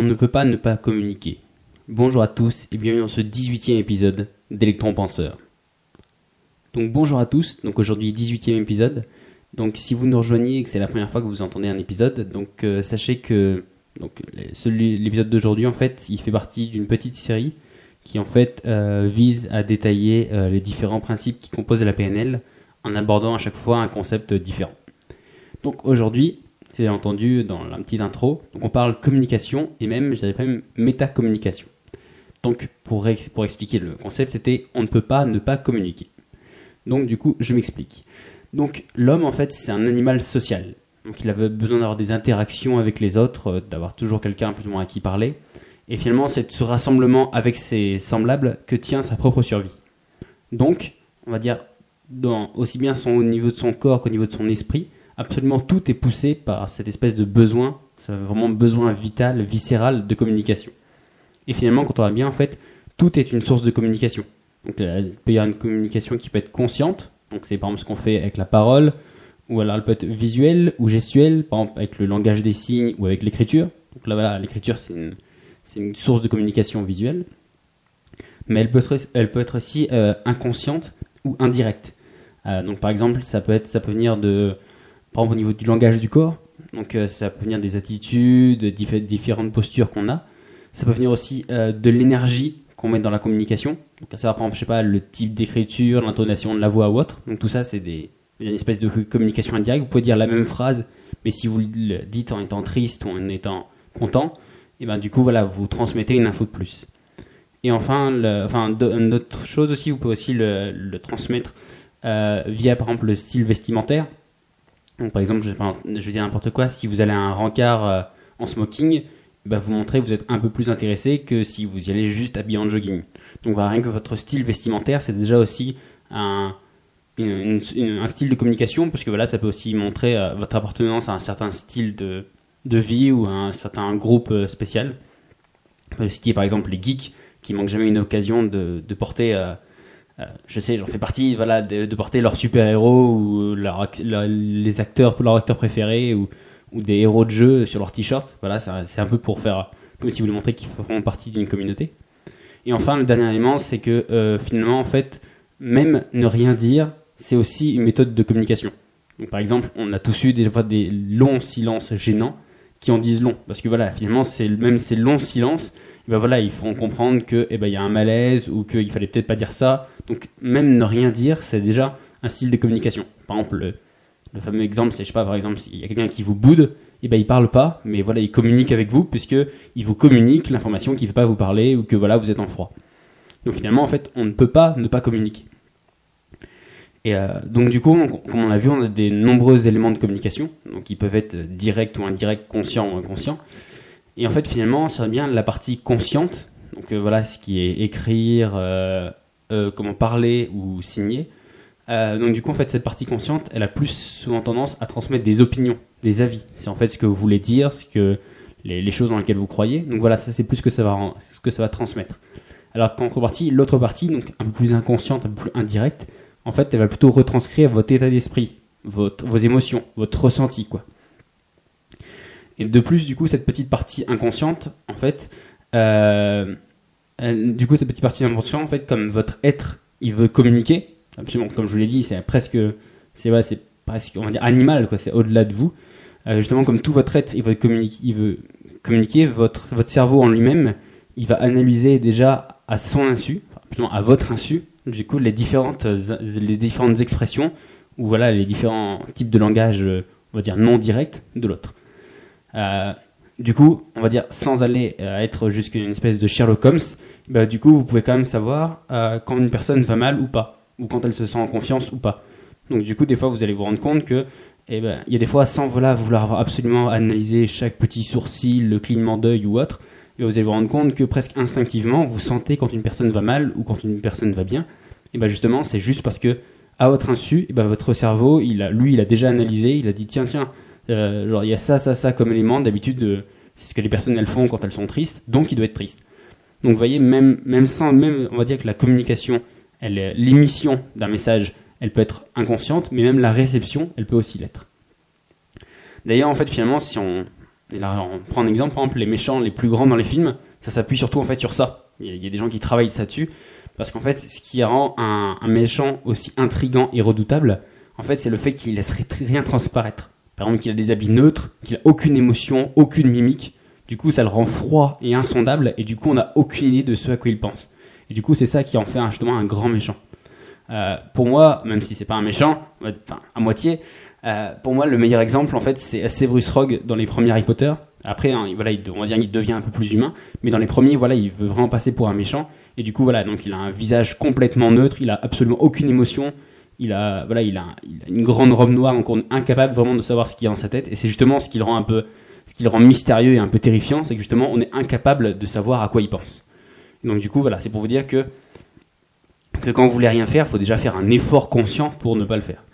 On ne peut pas ne pas communiquer. Bonjour à tous et bienvenue dans ce 18e épisode d'Electron Penseur. Donc bonjour à tous, donc aujourd'hui 18e épisode. Donc si vous nous rejoignez et que c'est la première fois que vous entendez un épisode, donc euh, sachez que donc l'épisode d'aujourd'hui en fait, il fait partie d'une petite série qui en fait euh, vise à détailler euh, les différents principes qui composent la PNL en abordant à chaque fois un concept différent. Donc aujourd'hui, c'est entendu dans la petite intro. Donc on parle communication et même, je dirais même métacommunication. Donc pour, pour expliquer le concept, c'était on ne peut pas ne pas communiquer. Donc du coup, je m'explique. Donc l'homme en fait, c'est un animal social. Donc il avait besoin d'avoir des interactions avec les autres, euh, d'avoir toujours quelqu'un plus ou moins à qui parler. Et finalement, c'est ce rassemblement avec ses semblables que tient sa propre survie. Donc, on va dire, dans, aussi bien son, au niveau de son corps qu'au niveau de son esprit, absolument tout est poussé par cette espèce de besoin, vraiment besoin vital, viscéral de communication. Et finalement, quand on va bien, en fait, tout est une source de communication. Donc, euh, il peut y avoir une communication qui peut être consciente, donc c'est par exemple ce qu'on fait avec la parole, ou alors elle peut être visuelle ou gestuelle, par exemple avec le langage des signes ou avec l'écriture. Donc là, voilà, l'écriture, c'est une, source de communication visuelle. Mais elle peut être, elle peut être aussi euh, inconsciente ou indirecte. Euh, donc par exemple, ça peut, être, ça peut venir de, par exemple au niveau du langage du corps, donc euh, ça peut venir des attitudes, diff- différentes postures qu'on a. Ça peut venir aussi euh, de l'énergie qu'on met dans la communication. Donc à savoir par exemple, je sais pas, le type d'écriture, l'intonation de la voix ou autre. Donc tout ça, c'est des, une espèce de communication indirecte. Vous pouvez dire la même phrase, mais si vous le dites en étant triste ou en étant content, et ben du coup voilà, vous transmettez une info de plus. Et enfin, enfin une autre chose aussi, vous pouvez aussi le, le transmettre euh, via par exemple le style vestimentaire. Donc, par exemple, je, je vais dire n'importe quoi, si vous allez à un rencard euh, en smoking, bah, vous montrez que vous êtes un peu plus intéressé que si vous y allez juste habillé en jogging. Donc rien que votre style vestimentaire, c'est déjà aussi un, style de communication, parce que voilà, ça peut aussi montrer euh, votre appartenance à un certain style de, vie ou à un certain groupe euh, spécial. On peut citer par exemple les geeks qui manquent jamais une occasion de, porter, euh, euh, je sais, j'en fais partie, voilà, de, de porter leur super-héros ou leur, ac- leur- les acteurs, leur acteur préféré ou, ou des héros de jeu sur leur t-shirt. Voilà, c'est un peu pour faire, comme si vous voulez montrer qu'ils font partie d'une communauté. Et enfin, le dernier élément, c'est que euh, finalement, en fait, même ne rien dire, c'est aussi une méthode de communication. Donc, par exemple, on a tous eu des fois des longs silences gênants qui en disent long, parce que voilà, finalement, c'est même ces longs silences, ben voilà, ils font comprendre que eh ben il y a un malaise ou qu'il fallait peut-être pas dire ça. Donc même ne rien dire, c'est déjà un style de communication. Par exemple, le, fameux exemple, c'est je sais pas, par exemple, s'il y a quelqu'un qui vous boude, eh ben il parle pas, mais voilà, il communique avec vous puisque il vous communique l'information qu'il ne veut pas vous parler ou que voilà, vous êtes en froid. Donc finalement, en fait, on ne peut pas ne pas communiquer. Et euh, donc du coup, on- comme on l'a vu, on a des nombreux éléments de communication, donc qui peuvent être directs ou indirects, conscients ou inconscients. Et en fait, finalement, c'est bien la partie consciente, donc euh, voilà, ce qui est écrire, euh, euh, comment parler ou signer. Euh, donc du coup, en fait, cette partie consciente, elle a plus souvent tendance à transmettre des opinions, des avis. C'est en fait ce que vous voulez dire, ce que les, choses dans lesquelles vous croyez. Donc voilà, ça c'est plus ce que ça va, ce que ça va transmettre. Alors qu'en contrepartie, l'autre partie, donc un peu plus inconsciente, un peu plus indirecte, en fait, elle va plutôt retranscrire votre état d'esprit, vos émotions, votre ressenti, quoi. Et de plus, du coup, cette petite partie inconsciente, en fait, euh, du coup, cette petite partie inconsciente, en fait, comme votre être, il veut communiquer, absolument, comme je vous l'ai dit, c'est presque, c'est ouais, presque, on va dire, animal, quoi, c'est au-delà de vous. Euh, justement, comme tout votre être, il veut communiquer, il veut communiquer, votre, votre cerveau en lui-même, il va analyser déjà à son insu, enfin, à votre insu, du coup, les différentes, euh, les différentes expressions, ou voilà, les différents types de langage, euh, on va dire, non direct de l'autre. Euh, du coup, on va dire, sans aller euh, être jusqu'à une espèce de Sherlock Holmes, bah, du coup, vous pouvez quand même savoir euh, quand une personne va mal ou pas, ou quand elle se sent en confiance ou pas. Donc, du coup, des fois, vous allez vous rendre compte que Et ben, il y a des fois, sans voilà, vouloir absolument analyser chaque petit sourcil, le clignement d'œil ou autre, vous allez vous rendre compte que presque instinctivement, vous sentez quand une personne va mal ou quand une personne va bien. Et ben justement, c'est juste parce que à votre insu, et ben votre cerveau, il a, lui, il a déjà analysé, il a dit tiens, tiens, euh, genre il y a ça, ça, ça comme élément. D'habitude, c'est ce que les personnes elles font quand elles sont tristes, donc il doit être triste. Donc vous voyez, même, même sans, même, on va dire que la communication, l'émission d'un message, elle peut être inconsciente, mais même la réception, elle peut aussi l'être. D'ailleurs, en fait, finalement, si on, on prend un exemple, par exemple, les méchants les plus grands dans les films, ça s'appuie surtout en fait sur ça. Il y, a, des gens qui travaillent ça dessus, parce qu'en fait, ce qui rend un, un, méchant aussi intrigant et redoutable, en fait, c'est le fait qu'il laisse rien transparaître. Par exemple, qu'il a des habits neutres, qu'il a aucune émotion, aucune mimique. Du coup, ça le rend froid et insondable, et du coup, on n'a aucune idée de ce à quoi il pense. Et du coup, c'est ça qui en fait justement un grand méchant. Euh, pour moi, même si c'est pas un méchant, enfin, à moitié, euh, pour moi, le meilleur exemple, en fait, c'est Severus Rogue dans les premiers Harry Potter. Après, hein, voilà, il, on va dire qu'il devient un peu plus humain, mais dans les premiers, voilà, il veut vraiment passer pour un méchant. Et du coup, voilà, donc il a un visage complètement neutre, il a absolument aucune émotion. Il a, voilà, il a, une grande robe noire, donc on est incapable vraiment de savoir ce qu'il y a dans sa tête. Et c'est justement ce qui le rend un peu, ce qui le rend mystérieux et un peu terrifiant, c'est que justement, on est incapable de savoir à quoi il pense. Donc du coup, voilà, c'est pour vous dire que que quand vous voulez rien faire, il faut déjà faire un effort conscient pour ne pas le faire.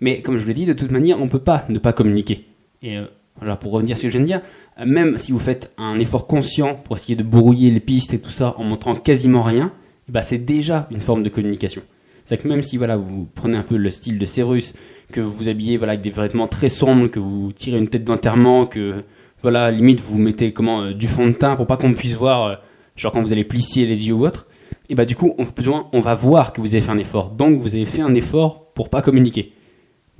Mais comme je l'ai dit, de toute manière, on peut pas ne pas communiquer. Et euh, pour revenir à ce que je viens de dire, même si vous faites un effort conscient pour essayer de brouiller les pistes et tout ça en montrant quasiment rien, bah c'est déjà une forme de communication. C'est que même si voilà, vous prenez un peu le style de Cérus, que vous vous habillez voilà, avec des vêtements très sombres, que vous tirez une tête d'enterrement, que voilà, limite vous mettez comment euh, du fond de teint pour pas qu'on puisse voir, genre quand vous allez plisser les yeux ou autre, et bah du coup on, on va voir que vous avez fait un effort. Donc vous avez fait un effort pour pas communiquer.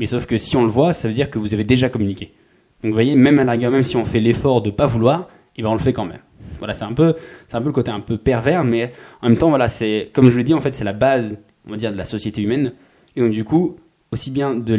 Mais sauf que si on le voit, ça veut dire que vous avez déjà communiqué. Donc vous voyez, même à la rigueur, même si on fait l'effort de pas vouloir, et ben on le fait quand même. Voilà, c'est un peu, c'est un peu le côté un peu pervers, mais en même temps, voilà, c'est comme je le dis, en fait, c'est la base, on va dire, de la société humaine. Et donc du coup, aussi bien de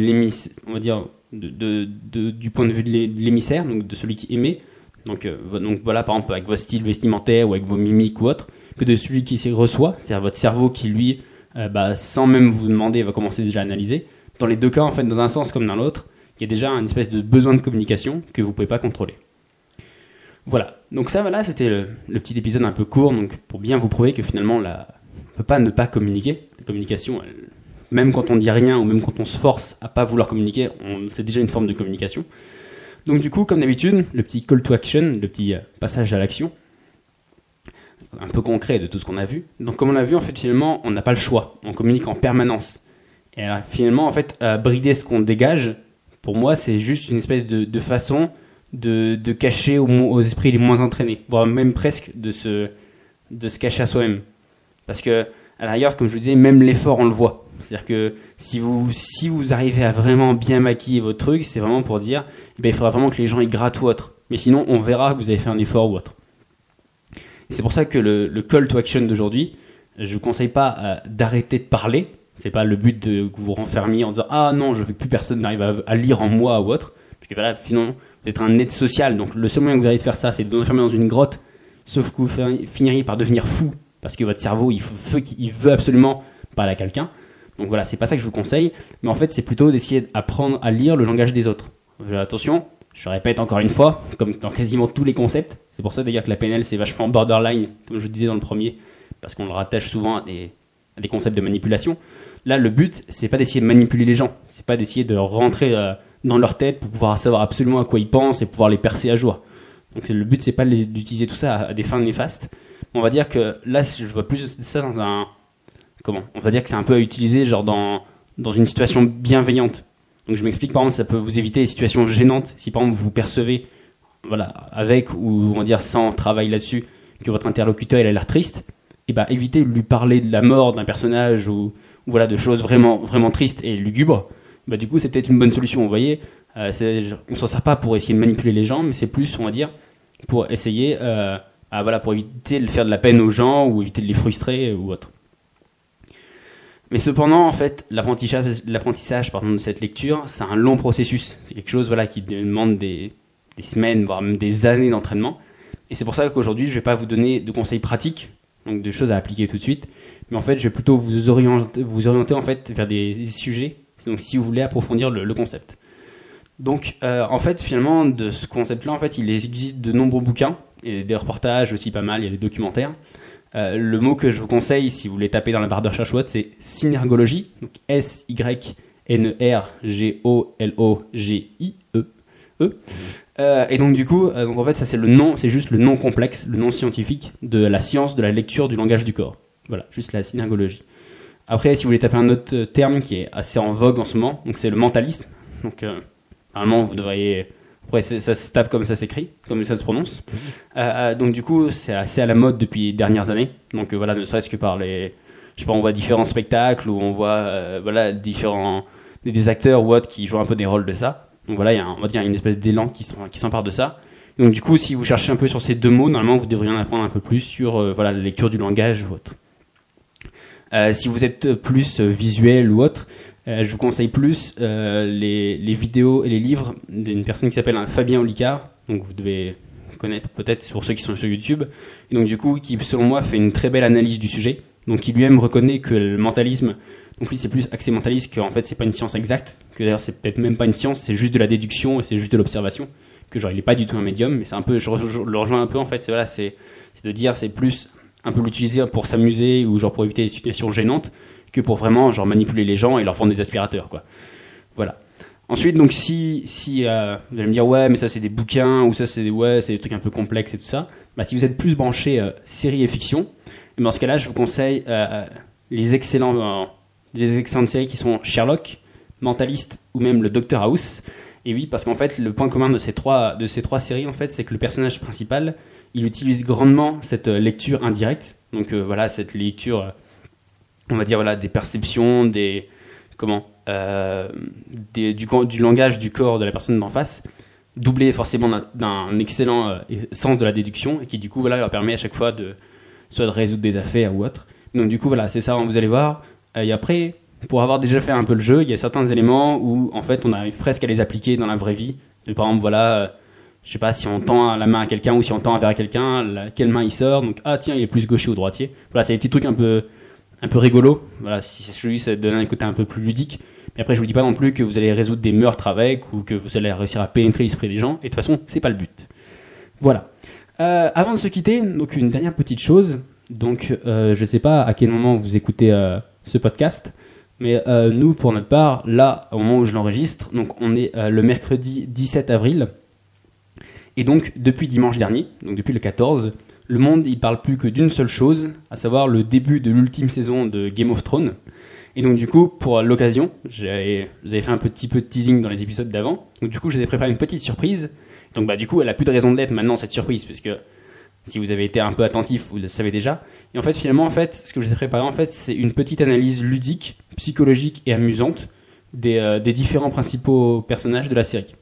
on va dire, de, de, du point de vue de l'émissaire, donc de celui qui émet, donc, euh, donc voilà, par exemple, avec vos styles vestimentaires ou avec vos mimiques ou autre, que de celui qui reçoit, c'est-à-dire votre cerveau qui lui, euh, bah, sans même vous demander, va commencer déjà à analyser dans les deux cas, en fait, dans un sens comme dans l'autre, il y a déjà une espèce de besoin de communication que vous ne pouvez pas contrôler. Voilà. Donc ça, voilà, c'était le, petit épisode un peu court, donc pour bien vous prouver que finalement, la, on peut pas ne pas communiquer. Communication, même quand on dit rien ou même quand on se force à pas vouloir communiquer, c'est déjà une forme de communication. Donc du coup, comme d'habitude, le petit call to action, le petit euh, passage à l'action, un peu concret de tout ce qu'on a vu. Donc comme on l'a vu, en fait, finalement, on n'a pas le choix. On communique en permanence. Et finalement, en fait, brider ce qu'on dégage, pour moi, c'est juste une espèce de, façon de, cacher aux, esprits les moins entraînés, voire même presque de se cacher à soi-même. Parce que, à l'arrière, comme je vous disais, même l'effort, on le voit. C'est-à-dire que si vous, si vous arrivez à vraiment bien maquiller votre truc, c'est vraiment pour dire, eh ben, il faudra vraiment que les gens y grattent ou autre. Mais sinon, on verra que vous avez fait un effort ou autre. C'est pour ça que le, le call to action d'aujourd'hui, je ne vous conseille pas euh, d'arrêter de parler, c'est pas le but que vous vous renfermiez en disant ah non, je veux que plus personne n'arrive à, lire en moi ou autre. Parce que voilà, finalement, vous êtes un être social. Donc le seul moyen que vous avez de faire ça, c'est de vous enfermer dans une grotte. Sauf que vous finiriez par devenir fou parce que votre cerveau, il, veut absolument parler à quelqu'un. Donc voilà, c'est pas ça que je vous conseille. Mais en fait, c'est plutôt d'essayer d'apprendre à lire le langage des autres. Attention, je répète encore une fois, comme dans quasiment tous les concepts. C'est pour ça d'ailleurs que la PNL c'est vachement borderline, comme je disais dans le premier, parce qu'on le rattache souvent à des, à des concepts de manipulation. Là, le but, c'est pas d'essayer de manipuler les gens, c'est pas d'essayer de rentrer euh, dans leur tête pour pouvoir savoir absolument à quoi ils pensent et pouvoir les percer à joie. Donc le but, c'est pas d'utiliser tout ça à, des fins néfastes. On va dire que là, je vois plus ça dans un comment? On va dire que c'est un peu à utiliser genre dans dans une situation bienveillante. Donc je m'explique, par exemple, ça peut vous éviter des situations gênantes si par exemple vous percevez, voilà, avec ou on va dire sans travail là-dessus, que votre interlocuteur a l'air triste, et eh ben évitez de lui parler de la mort d'un personnage ou voilà, de choses vraiment, vraiment tristes et lugubres, bah, du coup, c'est peut-être une bonne solution. Vous voyez, euh, on s'en sert pas pour essayer de manipuler les gens, mais c'est plus, on va dire, pour essayer, euh, voilà, pour éviter de faire de la peine aux gens ou éviter de les frustrer ou autre. Mais cependant, en fait, l'apprentissage, l'apprentissage de cette lecture, c'est un long processus. C'est quelque chose voilà, qui demande des, des semaines, voire même des années d'entraînement. Et c'est pour ça qu'aujourd'hui, je ne vais pas vous donner de conseils pratiques, donc de choses à appliquer tout de suite, mais en fait, je vais plutôt vous orienter, vous orienter en fait vers des, sujets. Donc, si vous voulez approfondir le, concept. Donc, euh, en fait, finalement, de ce concept-là, en fait, il existe de nombreux bouquins et des reportages aussi pas mal. Il y a des documentaires. Euh, le mot que je vous conseille, si vous voulez taper dans la barre de recherche Watt, c'est synergologie. Donc S Y N E R G O L O G I E E. Euh, et donc du coup, donc en fait, ça c'est le nom, c'est juste le nom complexe, le nom scientifique de la science de la lecture du langage du corps. Voilà, juste la synergologie. Après, si vous voulez taper un autre terme qui est assez en vogue en ce moment, donc c'est le mentalisme. Donc normalement, vous devriez après, ça se tape comme ça s'écrit, comme ça se prononce. Euh, euh, donc du coup, c'est assez à la mode depuis les dernières années. Donc euh, voilà, ne serait-ce que par les, je sais pas, on voit différents spectacles où on voit, voilà, différents des, acteurs ou autres qui jouent un peu des rôles de ça. Donc voilà, il y a, on va dire une espèce d'élan qui s'empare de ça. Donc du coup, si vous cherchez un peu sur ces deux mots, normalement, vous devriez en apprendre un peu plus sur, voilà, la lecture du langage ou autre. Si vous êtes plus visuel ou autre, je vous conseille plus euh, les, vidéos et les livres d'une personne qui s'appelle Fabien Olicard. Donc vous devez connaître peut-être pour ceux qui sont sur YouTube. Et donc du coup, qui selon moi fait une très belle analyse du sujet. Donc il lui-même reconnaît que le mentalisme, donc lui c'est plus axé mentaliste qu'en fait c'est pas une science exacte, que d'ailleurs c'est peut-être même pas une science, c'est juste de la déduction et c'est juste de l'observation. Que genre il est pas du tout un médium, mais c'est un peu, je, le rejoins un peu en fait. C'est voilà, c'est de dire c'est plus un peu l'utiliser pour s'amuser ou genre pour éviter des situations gênantes que pour vraiment genre manipuler les gens et leur vendre des aspirateurs quoi. Voilà. Ensuite donc si si euh, vous allez me dire ouais mais ça c'est des bouquins ou ça c'est des ouais c'est des trucs un peu complexes et tout ça. Bah si vous êtes plus branché euh, série et fiction, et dans ce cas-là je vous conseille euh, les excellents euh, les excellentes séries qui sont Sherlock, Mentalist ou même le Docteur House. Et oui parce qu'en fait le point commun de ces trois de ces trois séries en fait c'est que le personnage principal il utilise grandement cette lecture indirecte. Donc voilà, cette lecture, on va dire voilà, des perceptions, des comment, euh, des- du, langage du corps de la personne d'en face, doublé forcément d'un- excellent euh, sens de la déduction et qui du coup voilà leur permet à chaque fois de soit de résoudre des affaires ou autre. Donc du coup voilà, c'est ça, vous allez voir. Euh, et après, pour avoir déjà fait un peu le jeu, il y a certains éléments où en fait on arrive presque à les appliquer dans la vraie vie. Par exemple voilà. je sais pas si on tend la main à quelqu'un ou si on tend à quelqu'un, quelle main il sort. Donc ah tiens, il est plus gaucher ou droitier. Voilà, c'est des petits trucs un peu un peu rigolo. Voilà, si c'est celui ça donne un côté un peu plus ludique. Mais après je vous dis pas non plus que vous allez résoudre des meurtres avec ou que vous allez réussir à pénétrer l'esprit des gens. Et de toute façon, c'est pas le but. Voilà. Euh, avant de se quitter, donc une dernière petite chose. Donc euh, je sais pas à quel moment vous écoutez euh, ce podcast. Mais nous, pour notre part, là, au moment où je l'enregistre, donc on est le mercredi 17 avril. Et donc, depuis dimanche dernier, donc depuis le 14, le monde, il parle plus que d'une seule chose, à savoir le début de l'ultime saison de Game of Thrones. Et donc, du coup, pour l'occasion, j'avais- fait un petit peu de teasing dans les épisodes d'avant. Donc, du coup, je vous ai préparé une petite surprise. Donc, bah, du coup, elle a plus de raison d'être maintenant, cette surprise, parce que si vous avez été un peu attentif, vous le savez déjà. Et en fait, finalement, en fait, ce que je vous ai préparé, en fait, c'est une petite analyse ludique, psychologique et amusante des, euh, des différents principaux personnages de la série.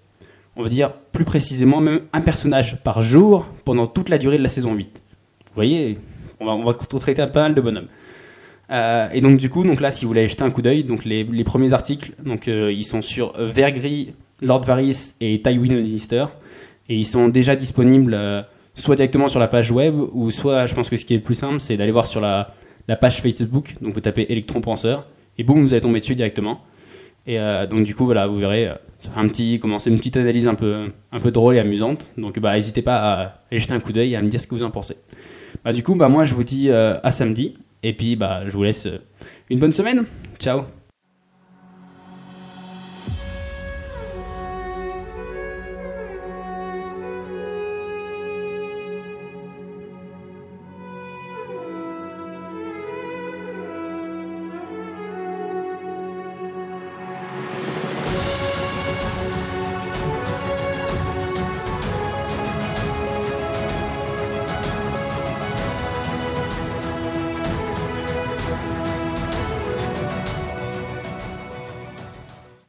On va dire plus précisément même un personnage par jour pendant toute la durée de la saison 8. Vous voyez, on va, on va pas mal de bonhommes. Euh, et donc du coup, donc là, si vous voulez jeter un coup d'œil, donc les, premiers articles, donc euh, ils sont sur Vergris, Lord Varys et Tywin Lannister, et ils sont déjà disponibles euh, soit directement sur la page web, ou soit, je pense que ce qui est le plus simple, c'est d'aller voir sur la, la page Facebook. Donc vous tapez Electron Penseur, et boum, vous allez tomber dessus directement. Et euh, donc du coup, voilà, vous verrez, euh, ça fait un petit, comment c'est une petite analyse un peu, un peu drôle et amusante. Donc bah, n'hésitez pas à aller jeter un coup d'œil et à me dire ce que vous en pensez. Bah du coup, bah moi je vous dis euh, à samedi, et puis bah je vous laisse une bonne semaine. Ciao.